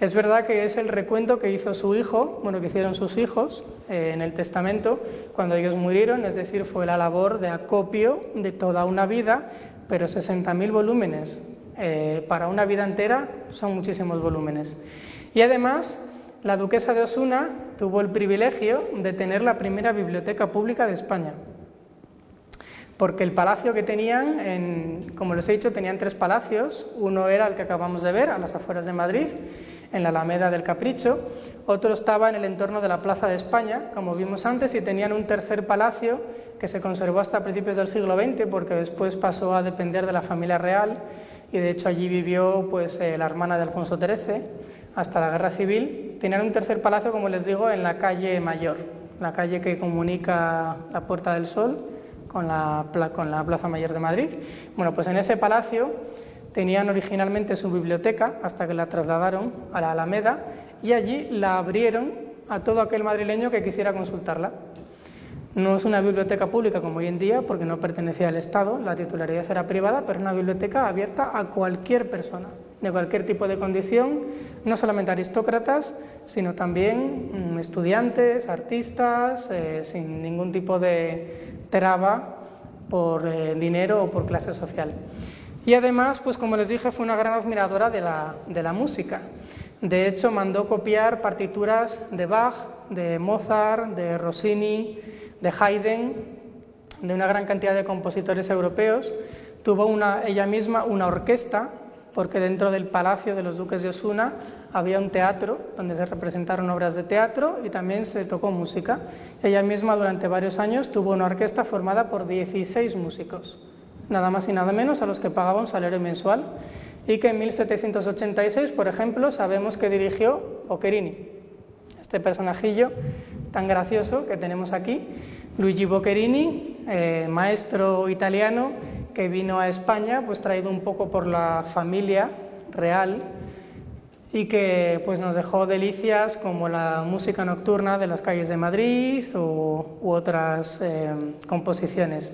Es verdad que es el recuento que hizo su hijo, bueno, que hicieron sus hijos eh, en el testamento cuando ellos murieron, es decir, fue la labor de acopio de toda una vida, pero 60.000 volúmenes eh, para una vida entera son muchísimos volúmenes. Y además, la duquesa de Osuna tuvo el privilegio de tener la primera biblioteca pública de España. Porque el palacio que tenían, como les he dicho, tenían tres palacios. Uno era el que acabamos de ver, a las afueras de Madrid, en la Alameda del Capricho. Otro estaba en el entorno de la Plaza de España, como vimos antes, y tenían un tercer palacio que se conservó hasta principios del siglo XX, porque después pasó a depender de la familia real y de hecho allí vivió pues eh, la hermana de Alfonso XIII hasta la guerra civil. Tenían un tercer palacio, como les digo, en la calle Mayor, la calle que comunica la Puerta del Sol con la, con la Plaza Mayor de Madrid. Bueno, pues en ese palacio tenían originalmente su biblioteca hasta que la trasladaron a la Alameda y allí la abrieron a todo aquel madrileño que quisiera consultarla. No es una biblioteca pública como hoy en día porque no pertenecía al Estado, la titularidad era privada, pero es una biblioteca abierta a cualquier persona, de cualquier tipo de condición, no solamente aristócratas, sino también mm, estudiantes, artistas, eh, sin ningún tipo de traba por eh, dinero o por clase social. Y además, pues como les dije, fue una gran admiradora de la, de la música. De hecho, mandó copiar partituras de Bach, de Mozart, de Rossini, de Haydn, de una gran cantidad de compositores europeos. Tuvo una, ella misma una orquesta, porque dentro del Palacio de los Duques de Osuna había un teatro donde se representaron obras de teatro y también se tocó música. Ella misma durante varios años tuvo una orquesta formada por 16 músicos, nada más y nada menos a los que pagaba un salario mensual y que en 1786, por ejemplo, sabemos que dirigió Boccherini, este personajillo tan gracioso que tenemos aquí, Luigi Boccherini, eh, maestro italiano que vino a España, pues traído un poco por la familia real y que pues nos dejó delicias como la música nocturna de las calles de Madrid u otras eh, composiciones.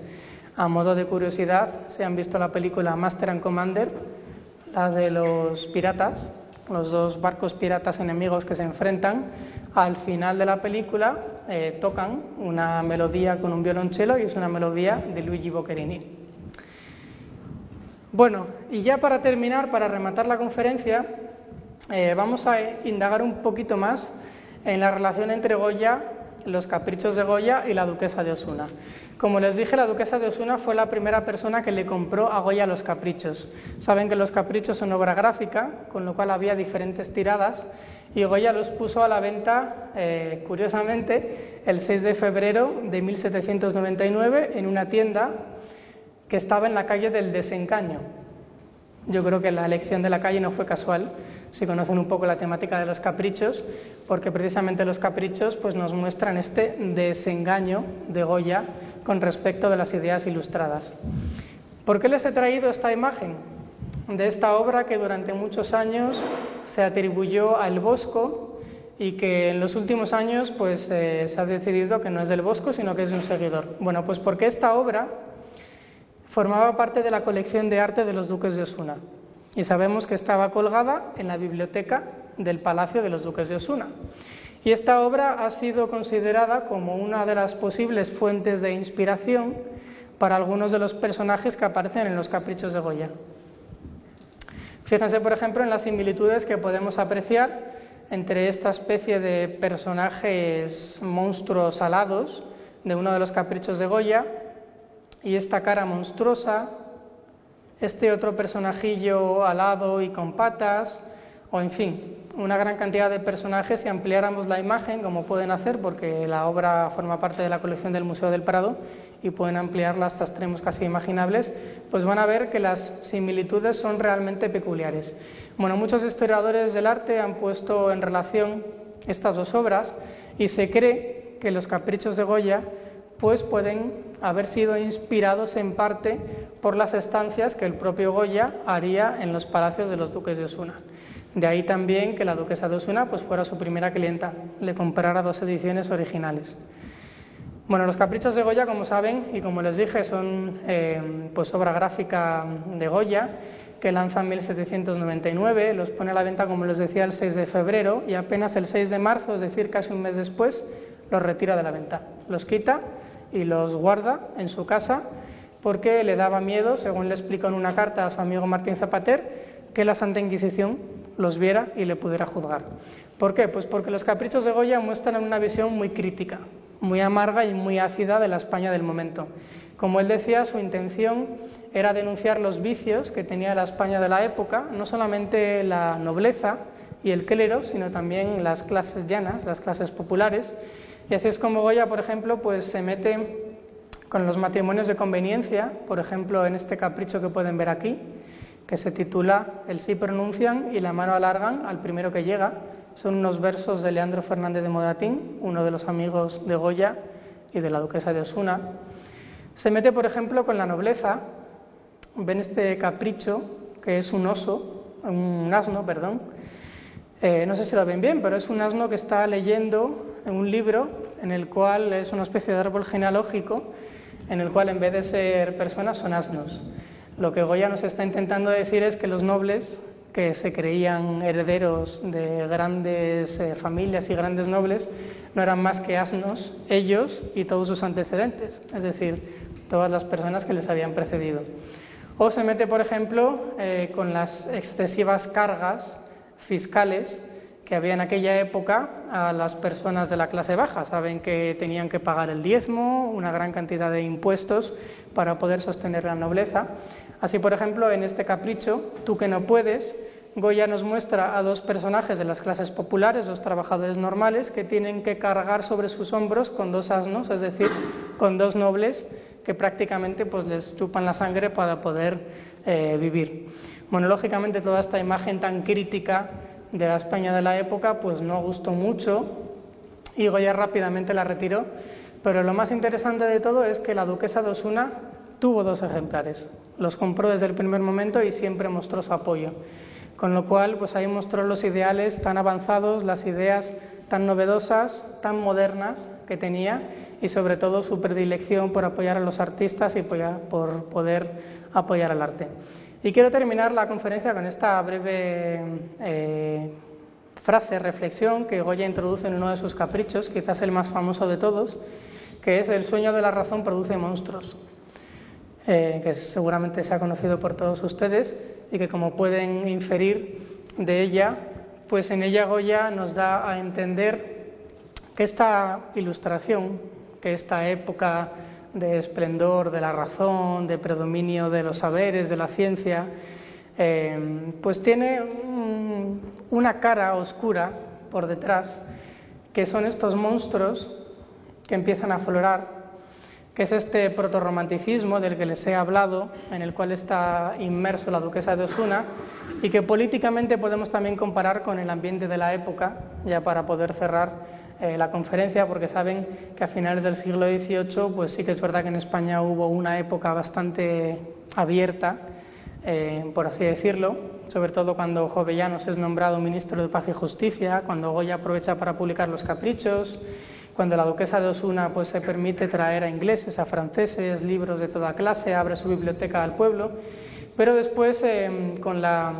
A modo de curiosidad, se han visto la película Master and Commander, la de los piratas, los dos barcos piratas enemigos que se enfrentan, al final de la película eh, tocan una melodía con un violonchelo y es una melodía de Luigi Boccherini. Bueno, y ya para terminar, para rematar la conferencia, eh, vamos a indagar un poquito más en la relación entre Goya, los caprichos de Goya y la duquesa de Osuna. Como les dije, la duquesa de Osuna fue la primera persona que le compró a Goya los caprichos. Saben que los caprichos son obra gráfica, con lo cual había diferentes tiradas y Goya los puso a la venta, eh, curiosamente, el 6 de febrero de 1799 en una tienda que estaba en la calle del Desencaño. Yo creo que la elección de la calle no fue casual, si conocen un poco la temática de los caprichos, porque precisamente los caprichos pues, nos muestran este desengaño de Goya con respecto de las ideas ilustradas. ¿Por qué les he traído esta imagen de esta obra que durante muchos años se atribuyó al Bosco y que en los últimos años pues, eh, se ha decidido que no es del Bosco, sino que es de un seguidor. Bueno, pues porque esta obra formaba parte de la colección de arte de los duques de Osuna y sabemos que estaba colgada en la biblioteca del Palacio de los Duques de Osuna. Y esta obra ha sido considerada como una de las posibles fuentes de inspiración para algunos de los personajes que aparecen en los caprichos de Goya. Fíjense, por ejemplo, en las similitudes que podemos apreciar entre esta especie de personajes monstruos alados de uno de los caprichos de Goya y esta cara monstruosa, este otro personajillo alado y con patas, o en fin, una gran cantidad de personajes, si ampliáramos la imagen, como pueden hacer, porque la obra forma parte de la colección del Museo del Prado y pueden ampliarla hasta extremos casi imaginables, pues van a ver que las similitudes son realmente peculiares. Bueno, muchos historiadores del arte han puesto en relación estas dos obras y se cree que los caprichos de Goya pues pueden haber sido inspirados en parte por las estancias que el propio Goya haría en los palacios de los duques de Osuna. De ahí también que la duquesa de Osuna pues, fuera su primera clienta, le comprara dos ediciones originales. Bueno, los caprichos de Goya, como saben, y como les dije, son eh, pues obra gráfica de Goya, que lanza en 1799, los pone a la venta, como les decía, el 6 de febrero y apenas el 6 de marzo, es decir, casi un mes después, los retira de la venta. Los quita y los guarda en su casa porque le daba miedo, según le explicó en una carta a su amigo Martín Zapater, que la Santa Inquisición los viera y le pudiera juzgar. ¿Por qué? Pues porque los caprichos de Goya muestran una visión muy crítica, muy amarga y muy ácida de la España del momento. Como él decía, su intención era denunciar los vicios que tenía la España de la época, no solamente la nobleza y el clero, sino también las clases llanas, las clases populares. Y así es como Goya, por ejemplo, pues se mete con los matrimonios de conveniencia, por ejemplo, en este capricho que pueden ver aquí, que se titula El sí pronuncian y la mano alargan al primero que llega. Son unos versos de Leandro Fernández de Modatín, uno de los amigos de Goya y de la duquesa de Osuna. Se mete, por ejemplo, con la nobleza, ven este capricho, que es un oso, un asno, perdón. Eh, no sé si lo ven bien, pero es un asno que está leyendo en un libro en el cual es una especie de árbol genealógico, en el cual en vez de ser personas son asnos. Lo que Goya nos está intentando decir es que los nobles, que se creían herederos de grandes eh, familias y grandes nobles, no eran más que asnos, ellos y todos sus antecedentes, es decir, todas las personas que les habían precedido. O se mete, por ejemplo, eh, con las excesivas cargas fiscales que había en aquella época a las personas de la clase baja. Saben que tenían que pagar el diezmo, una gran cantidad de impuestos para poder sostener la nobleza. Así, por ejemplo, en este capricho, Tú que no puedes, Goya nos muestra a dos personajes de las clases populares, dos trabajadores normales, que tienen que cargar sobre sus hombros con dos asnos, es decir, con dos nobles que prácticamente pues, les chupan la sangre para poder eh, vivir. Bueno, lógicamente toda esta imagen tan crítica de la España de la época pues no gustó mucho y Goya rápidamente la retiró, pero lo más interesante de todo es que la duquesa de Osuna tuvo dos ejemplares, los compró desde el primer momento y siempre mostró su apoyo, con lo cual pues ahí mostró los ideales tan avanzados, las ideas tan novedosas, tan modernas que tenía y sobre todo su predilección por apoyar a los artistas y por poder apoyar al arte. Y quiero terminar la conferencia con esta breve eh, frase, reflexión que Goya introduce en uno de sus caprichos, quizás el más famoso de todos, que es el sueño de la razón produce monstruos, eh, que seguramente se ha conocido por todos ustedes y que como pueden inferir de ella, pues en ella Goya nos da a entender que esta ilustración que esta época de esplendor de la razón, de predominio de los saberes, de la ciencia, eh, pues tiene una cara oscura por detrás, que son estos monstruos que empiezan a aflorar, que es este protorromanticismo del que les he hablado, en el cual está inmerso la duquesa de Osuna, y que políticamente podemos también comparar con el ambiente de la época, ya para poder cerrar eh, la conferencia porque saben que a finales del siglo XVIII pues sí que es verdad que en España hubo una época bastante abierta, eh, por así decirlo, sobre todo cuando Jovellanos es nombrado ministro de Paz y Justicia, cuando Goya aprovecha para publicar los caprichos, cuando la duquesa de Osuna pues se permite traer a ingleses, a franceses, libros de toda clase, abre su biblioteca al pueblo, pero después eh, con la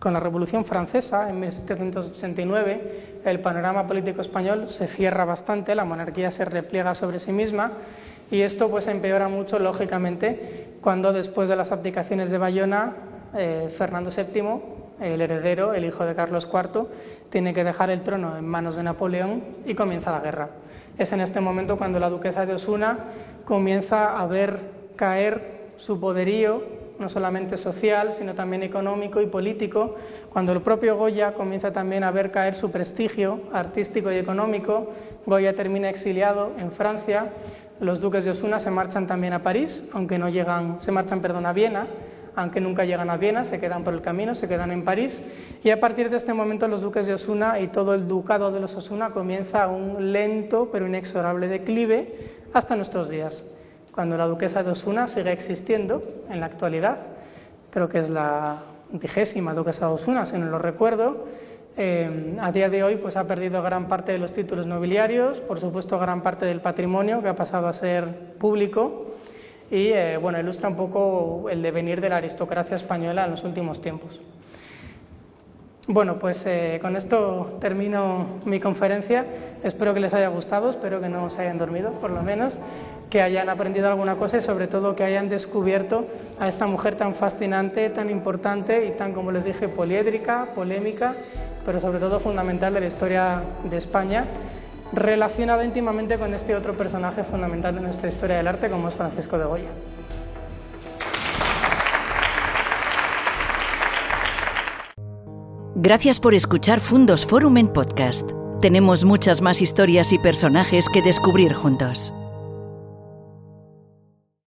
con la Revolución Francesa en 1789 el panorama político español se cierra bastante, la monarquía se repliega sobre sí misma y esto pues empeora mucho lógicamente cuando después de las abdicaciones de Bayona eh, Fernando VII, el heredero, el hijo de Carlos IV, tiene que dejar el trono en manos de Napoleón y comienza la guerra. Es en este momento cuando la duquesa de Osuna comienza a ver caer su poderío no solamente social, sino también económico y político, cuando el propio Goya comienza también a ver caer su prestigio artístico y económico, Goya termina exiliado en Francia, los duques de Osuna se marchan también a París, aunque no llegan, se marchan, perdón, a Viena, aunque nunca llegan a Viena, se quedan por el camino, se quedan en París, y a partir de este momento los duques de Osuna y todo el ducado de los Osuna comienza un lento pero inexorable declive hasta nuestros días, cuando la duquesa de Osuna sigue existiendo en la actualidad. Creo que es la vigésima duquesa de Osuna, si no lo recuerdo. Eh, a día de hoy pues ha perdido gran parte de los títulos nobiliarios, por supuesto gran parte del patrimonio que ha pasado a ser público y eh, bueno, ilustra un poco el devenir de la aristocracia española en los últimos tiempos. Bueno, pues eh, con esto termino mi conferencia. Espero que les haya gustado, espero que no se hayan dormido, por lo menos, que hayan aprendido alguna cosa y sobre todo que hayan descubierto a esta mujer tan fascinante, tan importante y tan, como les dije, poliédrica, polémica, pero sobre todo fundamental de la historia de España relacionado íntimamente con este otro personaje fundamental de nuestra historia del arte como es Francisco de Goya.
Gracias por escuchar Fundos Forum en podcast. Tenemos muchas más historias y personajes que descubrir juntos.